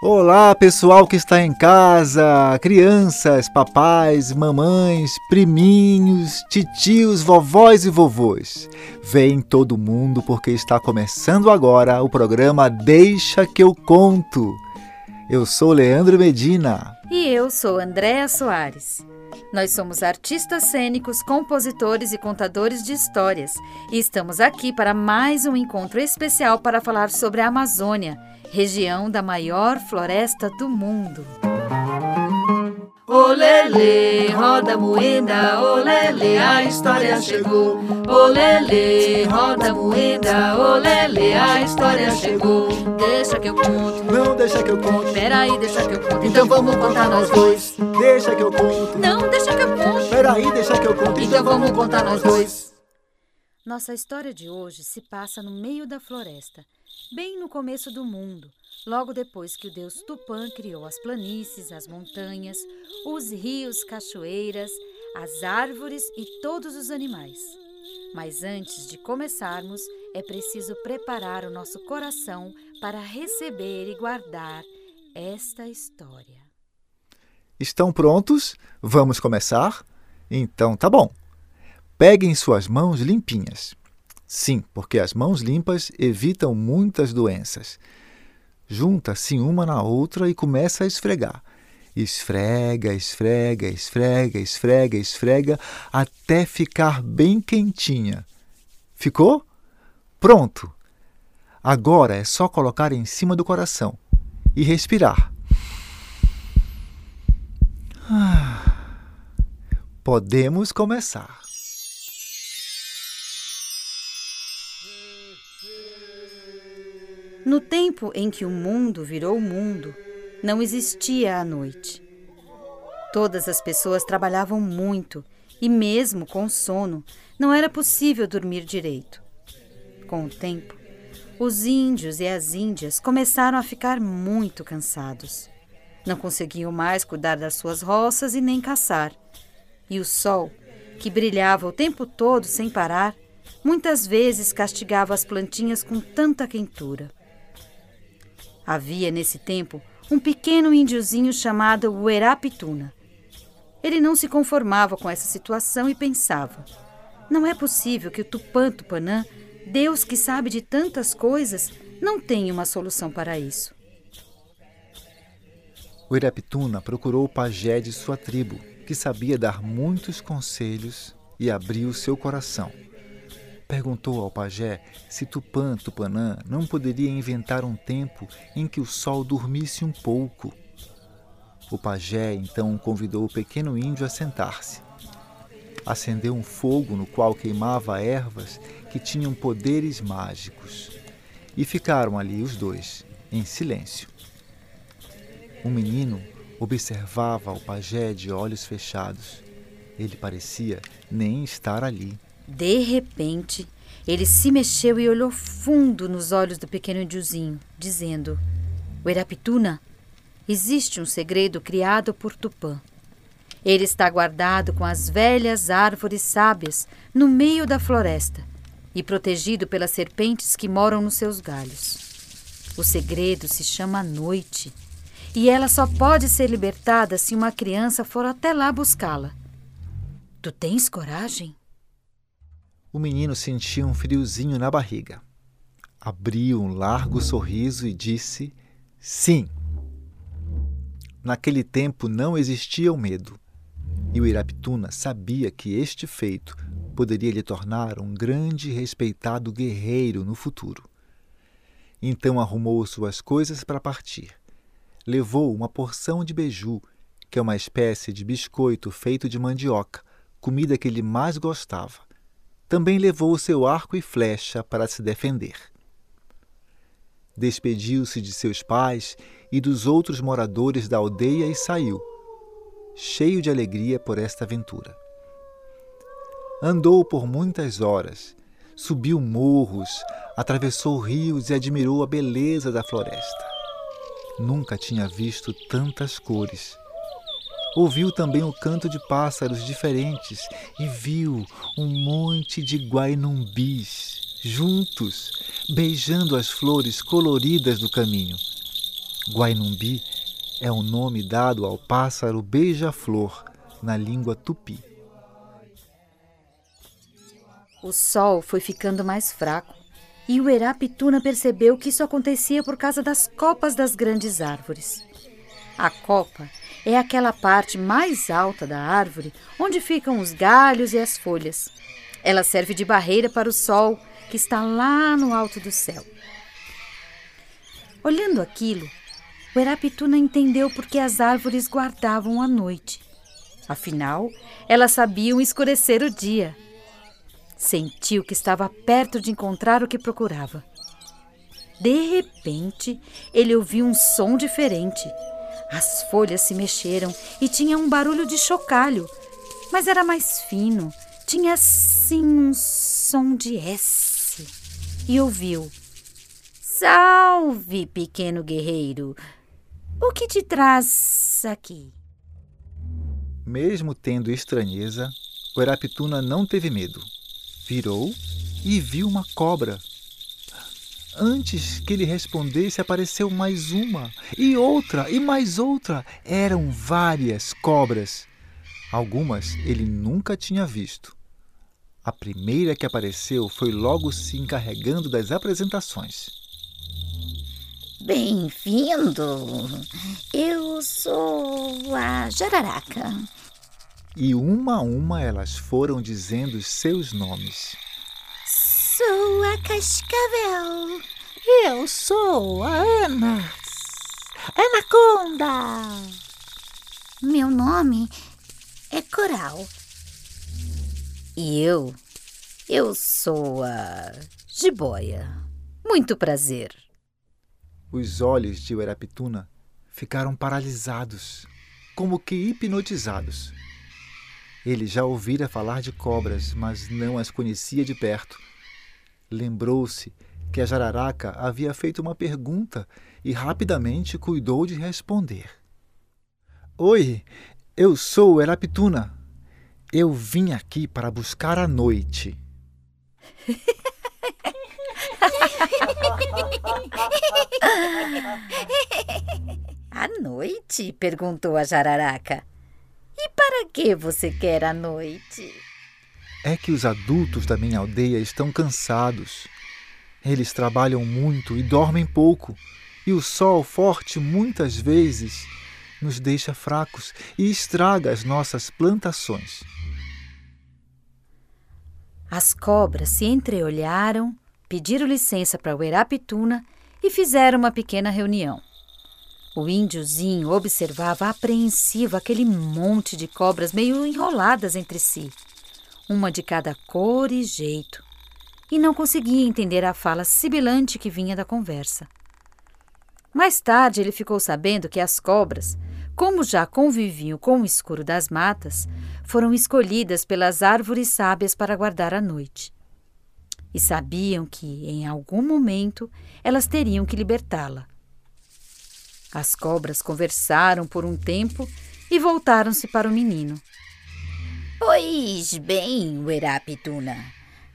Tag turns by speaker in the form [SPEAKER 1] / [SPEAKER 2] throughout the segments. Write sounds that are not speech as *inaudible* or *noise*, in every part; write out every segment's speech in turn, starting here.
[SPEAKER 1] Olá, pessoal que está em casa, crianças, papais, mamães, priminhos, titios, vovós e vovôs. Vem todo mundo porque está começando agora o programa Deixa que eu conto. Eu sou Leandro Medina.
[SPEAKER 2] E eu sou Andréa Soares. Nós somos artistas cênicos, compositores e contadores de histórias e estamos aqui para mais um encontro especial para falar sobre a Amazônia região da maior floresta do mundo.
[SPEAKER 3] Olele, roda moeda, olele, a história chegou. Olele, roda moeda, olele, a história chegou.
[SPEAKER 2] Deixa que eu conto.
[SPEAKER 1] Não deixa que eu conto.
[SPEAKER 2] Peraí, deixa que eu conto.
[SPEAKER 3] Então vamos contar nós dois.
[SPEAKER 1] Deixa que eu conto.
[SPEAKER 2] Não, deixa que eu conto.
[SPEAKER 1] Peraí, deixa que eu conto.
[SPEAKER 3] Então vamos contar nós dois.
[SPEAKER 2] Nossa história de hoje se passa no meio da floresta bem no começo do mundo, logo depois que o deus Tupã criou as planícies, as montanhas, os rios, cachoeiras, as árvores e todos os animais. Mas antes de começarmos, é preciso preparar o nosso coração para receber e guardar esta história.
[SPEAKER 1] Estão prontos? Vamos começar? Então tá bom. Peguem suas mãos limpinhas. Sim, porque as mãos limpas evitam muitas doenças. Junta-se uma na outra e começa a esfregar. Esfrega, esfrega, esfrega, esfrega, esfrega, até ficar bem quentinha. Ficou? Pronto! Agora é só colocar em cima do coração e respirar. Ah, podemos começar.
[SPEAKER 2] No tempo em que o mundo virou mundo, não existia a noite. Todas as pessoas trabalhavam muito e, mesmo com sono, não era possível dormir direito. Com o tempo, os índios e as índias começaram a ficar muito cansados. Não conseguiam mais cuidar das suas roças e nem caçar. E o sol, que brilhava o tempo todo sem parar, muitas vezes castigava as plantinhas com tanta quentura. Havia nesse tempo um pequeno índiozinho chamado Uerapituna. Ele não se conformava com essa situação e pensava: não é possível que o Tupã Tupanã, Deus que sabe de tantas coisas, não tenha uma solução para isso.
[SPEAKER 1] O Irapituna procurou o pajé de sua tribo, que sabia dar muitos conselhos e abriu seu coração perguntou ao pajé se Tupã Tupanã não poderia inventar um tempo em que o sol dormisse um pouco. O pajé então convidou o pequeno índio a sentar-se. Acendeu um fogo no qual queimava ervas que tinham poderes mágicos. E ficaram ali os dois, em silêncio. O menino observava o pajé de olhos fechados. Ele parecia nem estar ali.
[SPEAKER 2] De repente, ele se mexeu e olhou fundo nos olhos do pequeno indiozinho, dizendo: Uerapituna, existe um segredo criado por Tupã. Ele está guardado com as velhas árvores sábias no meio da floresta e protegido pelas serpentes que moram nos seus galhos. O segredo se chama noite e ela só pode ser libertada se uma criança for até lá buscá-la. Tu tens coragem?
[SPEAKER 1] O menino sentia um friozinho na barriga. Abriu um largo sorriso e disse: Sim. Naquele tempo não existia o medo, e o Iraptuna sabia que este feito poderia lhe tornar um grande e respeitado guerreiro no futuro. Então arrumou suas coisas para partir. Levou uma porção de beiju, que é uma espécie de biscoito feito de mandioca, comida que ele mais gostava também levou o seu arco e flecha para se defender. Despediu-se de seus pais e dos outros moradores da aldeia e saiu, cheio de alegria por esta aventura. Andou por muitas horas, subiu morros, atravessou rios e admirou a beleza da floresta. Nunca tinha visto tantas cores. Ouviu também o canto de pássaros diferentes e viu um monte de guainumbis juntos, beijando as flores coloridas do caminho. Guainumbi é o nome dado ao pássaro beija-flor na língua tupi.
[SPEAKER 2] O sol foi ficando mais fraco e o Erapituna percebeu que isso acontecia por causa das copas das grandes árvores. A copa é aquela parte mais alta da árvore onde ficam os galhos e as folhas. Ela serve de barreira para o sol que está lá no alto do céu. Olhando aquilo, o Erapituna entendeu por que as árvores guardavam a noite. Afinal, elas sabiam escurecer o dia. Sentiu que estava perto de encontrar o que procurava. De repente, ele ouviu um som diferente. As folhas se mexeram e tinha um barulho de chocalho, mas era mais fino. Tinha assim um som de S. E ouviu: Salve, pequeno guerreiro! O que te traz aqui?
[SPEAKER 1] Mesmo tendo estranheza, o Eraptuna não teve medo virou e viu uma cobra. Antes que ele respondesse, apareceu mais uma, e outra, e mais outra. Eram várias cobras. Algumas ele nunca tinha visto. A primeira que apareceu foi logo se encarregando das apresentações.
[SPEAKER 4] Bem-vindo! Eu sou a Jararaca
[SPEAKER 1] e uma a uma elas foram dizendo os seus nomes.
[SPEAKER 4] Sou a Cascavel.
[SPEAKER 5] Eu sou a Ana. Anaconda.
[SPEAKER 4] Meu nome é Coral.
[SPEAKER 2] E eu, eu sou a Jiboia. Muito prazer.
[SPEAKER 1] Os olhos de Uerapituna ficaram paralisados, como que hipnotizados. Ele já ouvira falar de cobras, mas não as conhecia de perto. Lembrou-se que a jararaca havia feito uma pergunta e rapidamente cuidou de responder. Oi, eu sou Eraptuna. Eu vim aqui para buscar a noite.
[SPEAKER 2] a noite? perguntou a jararaca. E para que você quer a noite?
[SPEAKER 1] É que os adultos da minha aldeia estão cansados. Eles trabalham muito e dormem pouco, e o sol forte muitas vezes nos deixa fracos e estraga as nossas plantações.
[SPEAKER 2] As cobras se entreolharam, pediram licença para o Erapituna e fizeram uma pequena reunião. O índiozinho observava apreensivo aquele monte de cobras meio enroladas entre si, uma de cada cor e jeito, e não conseguia entender a fala sibilante que vinha da conversa. Mais tarde ele ficou sabendo que as cobras, como já conviviam com o escuro das matas, foram escolhidas pelas árvores sábias para guardar a noite. E sabiam que, em algum momento, elas teriam que libertá-la. As cobras conversaram por um tempo e voltaram-se para o menino.
[SPEAKER 4] Pois bem, Ueraptuna,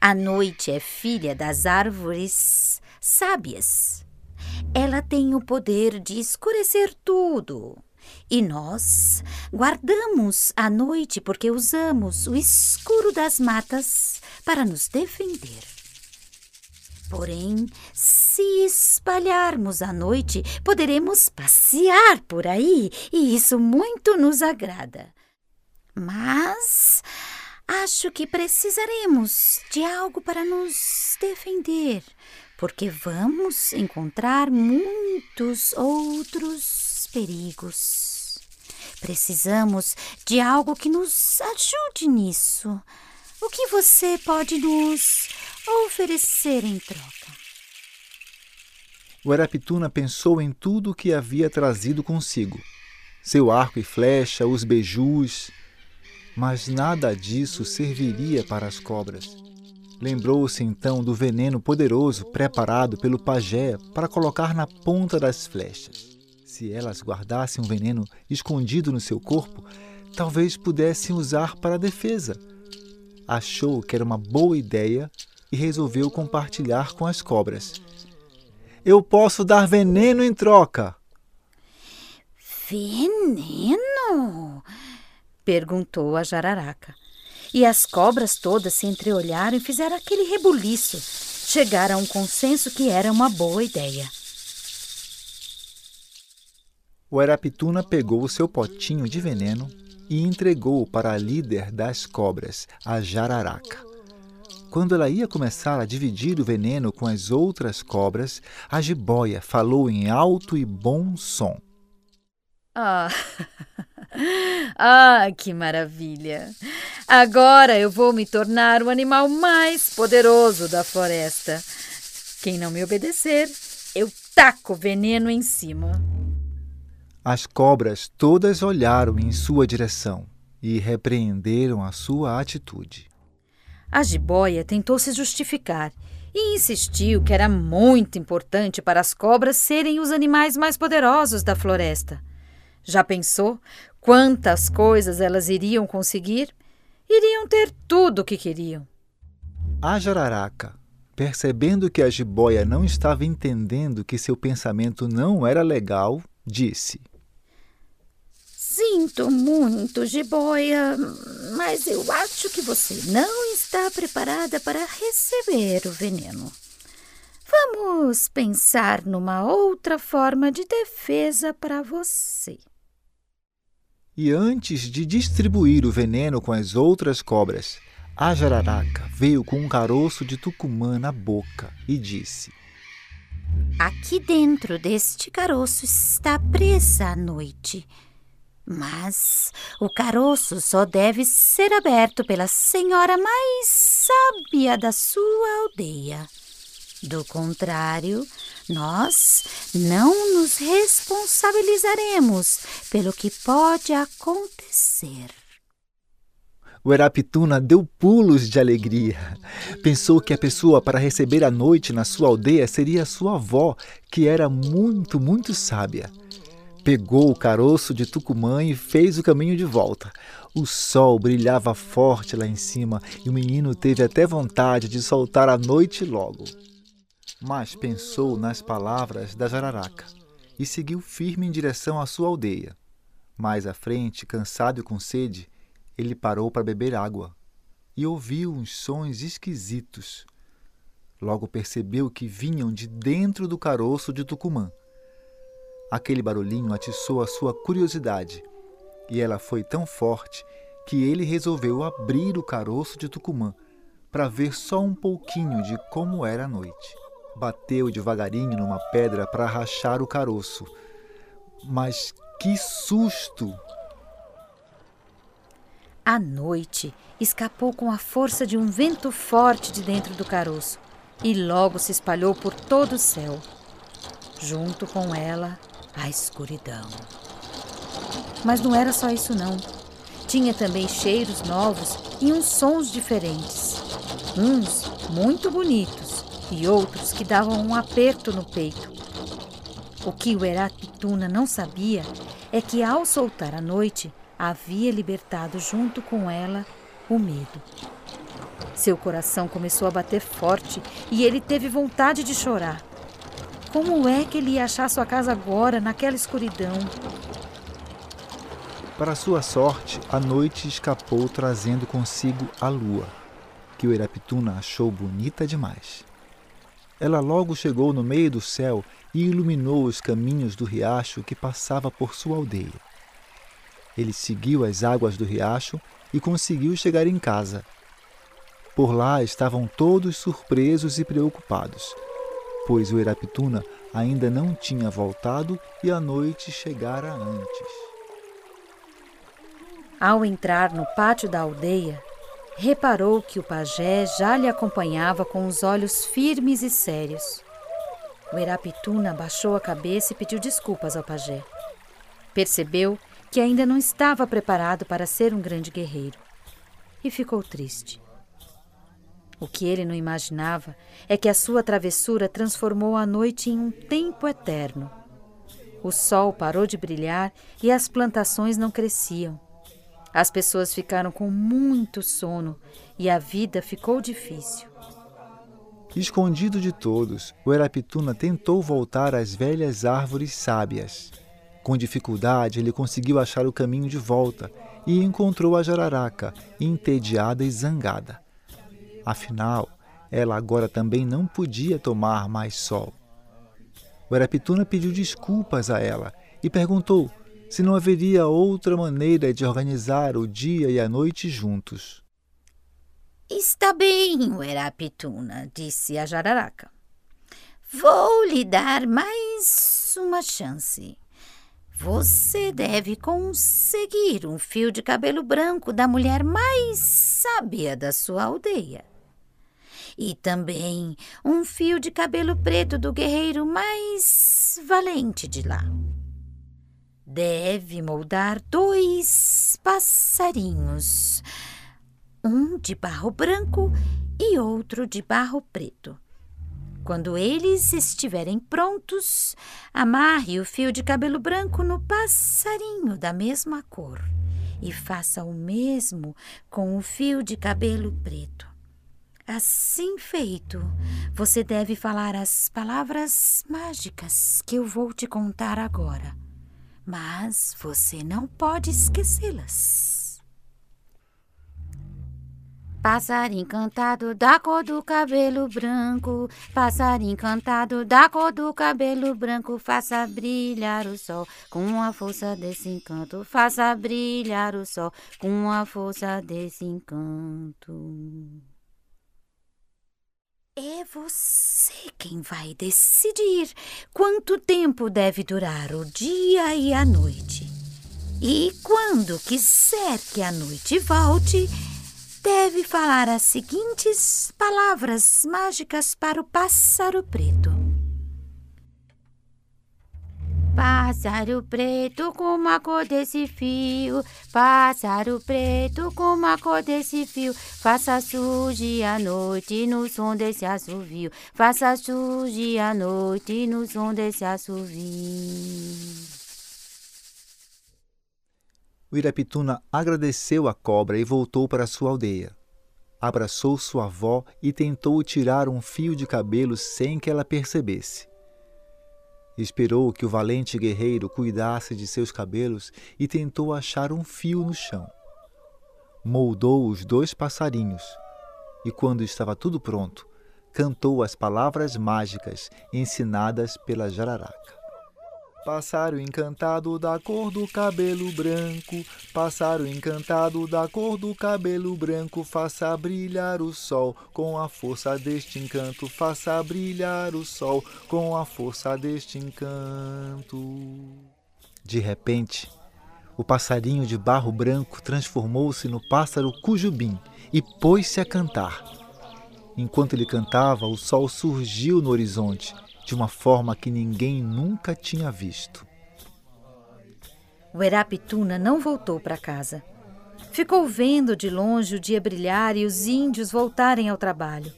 [SPEAKER 4] a noite é filha das árvores sábias. Ela tem o poder de escurecer tudo. E nós guardamos a noite porque usamos o escuro das matas para nos defender. Porém, se espalharmos à noite, poderemos passear por aí e isso muito nos agrada. Mas acho que precisaremos de algo para nos defender, porque vamos encontrar muitos outros perigos. Precisamos de algo que nos ajude nisso. O que você pode nos oferecer em troca?
[SPEAKER 1] O Arapituna pensou em tudo o que havia trazido consigo: seu arco e flecha, os beijus. Mas nada disso serviria para as cobras. Lembrou-se então do veneno poderoso preparado pelo pajé para colocar na ponta das flechas. Se elas guardassem um veneno escondido no seu corpo, talvez pudessem usar para a defesa. Achou que era uma boa ideia e resolveu compartilhar com as cobras. Eu posso dar veneno em troca.
[SPEAKER 4] Veneno? Perguntou a jararaca. E as cobras todas se entreolharam e fizeram aquele rebuliço. Chegaram a um consenso que era uma boa ideia.
[SPEAKER 1] O Arapituna pegou o seu potinho de veneno e entregou para a líder das cobras, a jararaca. Quando ela ia começar a dividir o veneno com as outras cobras, a jiboia falou em alto e bom som.
[SPEAKER 2] Ah, *laughs* *laughs* ah, que maravilha! Agora eu vou me tornar o animal mais poderoso da floresta. Quem não me obedecer, eu taco veneno em cima.
[SPEAKER 1] As cobras todas olharam em sua direção e repreenderam a sua atitude.
[SPEAKER 2] A jiboia tentou se justificar e insistiu que era muito importante para as cobras serem os animais mais poderosos da floresta. Já pensou quantas coisas elas iriam conseguir? Iriam ter tudo o que queriam.
[SPEAKER 1] A jararaca, percebendo que a jiboia não estava entendendo que seu pensamento não era legal, disse:
[SPEAKER 4] Sinto muito, jiboia, mas eu acho que você não está preparada para receber o veneno. Vamos pensar numa outra forma de defesa para você.
[SPEAKER 1] E antes de distribuir o veneno com as outras cobras, a jararaca veio com um caroço de tucumã na boca e disse:
[SPEAKER 4] Aqui dentro deste caroço está presa a noite. Mas o caroço só deve ser aberto pela senhora mais sábia da sua aldeia. Do contrário, nós não nos responsabilizaremos pelo que pode acontecer.
[SPEAKER 1] O Erapituna deu pulos de alegria. Pensou que a pessoa para receber a noite na sua aldeia seria sua avó, que era muito, muito sábia. Pegou o caroço de Tucumã e fez o caminho de volta. O sol brilhava forte lá em cima e o menino teve até vontade de soltar a noite logo. Mas pensou nas palavras da jararaca e seguiu firme em direção à sua aldeia. Mais à frente, cansado e com sede, ele parou para beber água e ouviu uns sons esquisitos. Logo percebeu que vinham de dentro do caroço de Tucumã. Aquele barulhinho atiçou a sua curiosidade e ela foi tão forte que ele resolveu abrir o caroço de Tucumã para ver só um pouquinho de como era a noite. Bateu devagarinho numa pedra para rachar o caroço. Mas que susto!
[SPEAKER 2] A noite escapou com a força de um vento forte de dentro do caroço e logo se espalhou por todo o céu. Junto com ela, a escuridão. Mas não era só isso, não. Tinha também cheiros novos e uns sons diferentes. Uns muito bonitos e outros que davam um aperto no peito. O que o Eratituna não sabia é que, ao soltar a noite, havia libertado junto com ela o medo. Seu coração começou a bater forte e ele teve vontade de chorar. Como é que ele ia achar sua casa agora, naquela escuridão?
[SPEAKER 1] Para sua sorte, a noite escapou trazendo consigo a lua, que o Irapituna achou bonita demais. Ela logo chegou no meio do céu e iluminou os caminhos do riacho que passava por sua aldeia. Ele seguiu as águas do riacho e conseguiu chegar em casa. Por lá estavam todos surpresos e preocupados pois o Eraptuna ainda não tinha voltado e a noite chegara antes.
[SPEAKER 2] Ao entrar no pátio da aldeia, reparou que o pajé já lhe acompanhava com os olhos firmes e sérios. O Eraptuna baixou a cabeça e pediu desculpas ao pajé. Percebeu que ainda não estava preparado para ser um grande guerreiro e ficou triste. O que ele não imaginava é que a sua travessura transformou a noite em um tempo eterno.
[SPEAKER 6] O sol parou de brilhar e as plantações não cresciam. As pessoas ficaram com muito sono e a vida ficou difícil.
[SPEAKER 1] Escondido de todos, o Erapituna tentou voltar às velhas árvores sábias. Com dificuldade, ele conseguiu achar o caminho de volta e encontrou a jararaca, entediada e zangada. Afinal, ela agora também não podia tomar mais sol. O Erapituna pediu desculpas a ela e perguntou se não haveria outra maneira de organizar o dia e a noite juntos.
[SPEAKER 2] Está bem, Uerapituna, disse a jararaca. Vou lhe dar mais uma chance. Você deve conseguir um fio de cabelo branco da mulher mais sábia da sua aldeia e também um fio de cabelo preto do guerreiro mais valente de lá. Deve moldar dois passarinhos, um de barro branco e outro de barro preto. Quando eles estiverem prontos, amarre o fio de cabelo branco no passarinho da mesma cor e faça o mesmo com o fio de cabelo preto. Assim feito, você deve falar as palavras mágicas que eu vou te contar agora. Mas você não pode esquecê-las. Pássaro encantado da cor do cabelo branco, pássaro encantado da cor do cabelo branco, faça brilhar o sol com a força desse encanto, faça brilhar o sol com a força desse encanto. É você quem vai decidir quanto tempo deve durar o dia e a noite. E quando quiser que a noite volte, deve falar as seguintes palavras mágicas para o pássaro preto. Pássaro preto, como a cor desse fio. Pássaro preto, como a cor desse fio. Faça surgir a noite no som desse assovio. Faça surgir a noite no som desse assovio.
[SPEAKER 1] O Irapituna agradeceu a cobra e voltou para sua aldeia. Abraçou sua avó e tentou tirar um fio de cabelo sem que ela percebesse. Esperou que o valente guerreiro cuidasse de seus cabelos e tentou achar um fio no chão. Moldou os dois passarinhos e, quando estava tudo pronto, cantou as palavras mágicas ensinadas pela jararaca. Pássaro encantado da cor do cabelo branco, pássaro encantado da cor do cabelo branco, faça brilhar o sol com a força deste encanto, faça brilhar o sol com a força deste encanto. De repente, o passarinho de barro branco transformou-se no pássaro Cujubim e pôs-se a cantar. Enquanto ele cantava, o sol surgiu no horizonte de uma forma que ninguém nunca tinha visto.
[SPEAKER 6] O Erapituna não voltou para casa. Ficou vendo de longe o dia brilhar e os índios voltarem ao trabalho.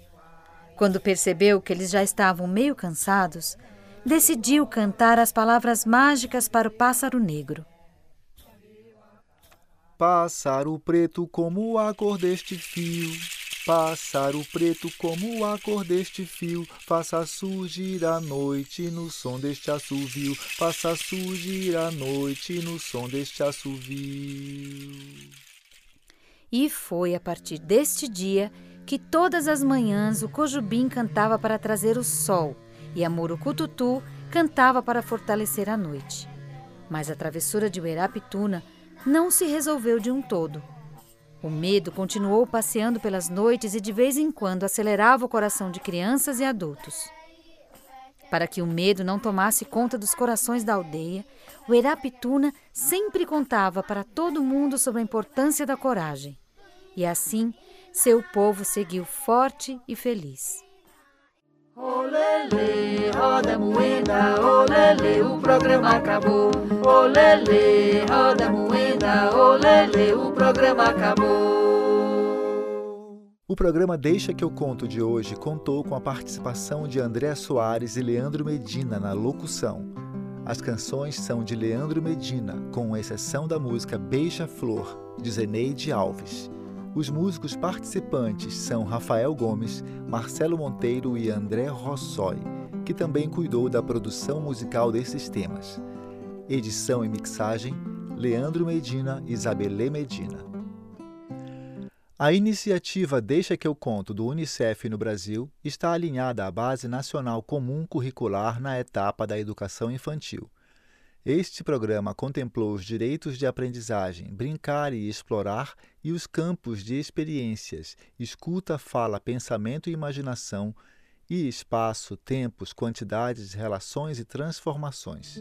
[SPEAKER 6] Quando percebeu que eles já estavam meio cansados, decidiu cantar as palavras mágicas para o pássaro negro.
[SPEAKER 1] Pássaro preto como a cor deste fio, Pássaro preto como a cor deste fio, faça surgir a noite no som deste assovio, faça surgir a noite no som deste assovio.
[SPEAKER 6] E foi a partir deste dia que todas as manhãs o Cojubim cantava para trazer o sol e a Murucututu cantava para fortalecer a noite. Mas a travessura de Uerapituna não se resolveu de um todo. O medo continuou passeando pelas noites e de vez em quando acelerava o coração de crianças e adultos. Para que o medo não tomasse conta dos corações da aldeia, o Erapituna sempre contava para todo mundo sobre a importância da coragem. E assim, seu povo seguiu forte e feliz.
[SPEAKER 7] Olele, roda moeda, olele, o programa acabou. Olele, roda moeda, olele, o programa acabou.
[SPEAKER 1] O programa Deixa que eu conto de hoje contou com a participação de André Soares e Leandro Medina na locução. As canções são de Leandro Medina, com exceção da música Beija-Flor, de Zeneide Alves. Os músicos participantes são Rafael Gomes, Marcelo Monteiro e André Rossoi, que também cuidou da produção musical desses temas. Edição e mixagem: Leandro Medina e Isabelê Medina. A iniciativa Deixa que eu conto do Unicef no Brasil está alinhada à Base Nacional Comum Curricular na etapa da educação infantil. Este programa contemplou os direitos de aprendizagem, brincar e explorar e os campos de experiências, escuta, fala, pensamento e imaginação, e espaço, tempos, quantidades, relações e transformações.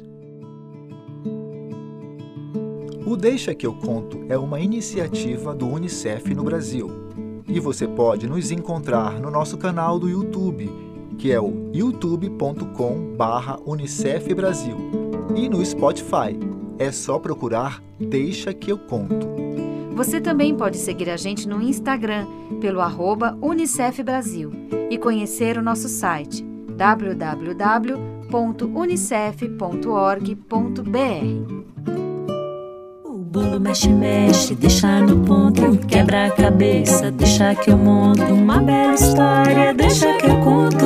[SPEAKER 1] O Deixa que eu conto é uma iniciativa do UNICEF no Brasil. E você pode nos encontrar no nosso canal do YouTube, que é o youtube.com/unicef Brasil, e no Spotify. É só procurar Deixa que eu conto.
[SPEAKER 2] Você também pode seguir a gente no Instagram pelo arroba Unicef Brasil e conhecer o nosso site www.unicef.org.br
[SPEAKER 8] bolo mexe, mexe, deixa no ponto. Quebra a cabeça, deixa que eu monto. Uma bela história, deixa que eu conto.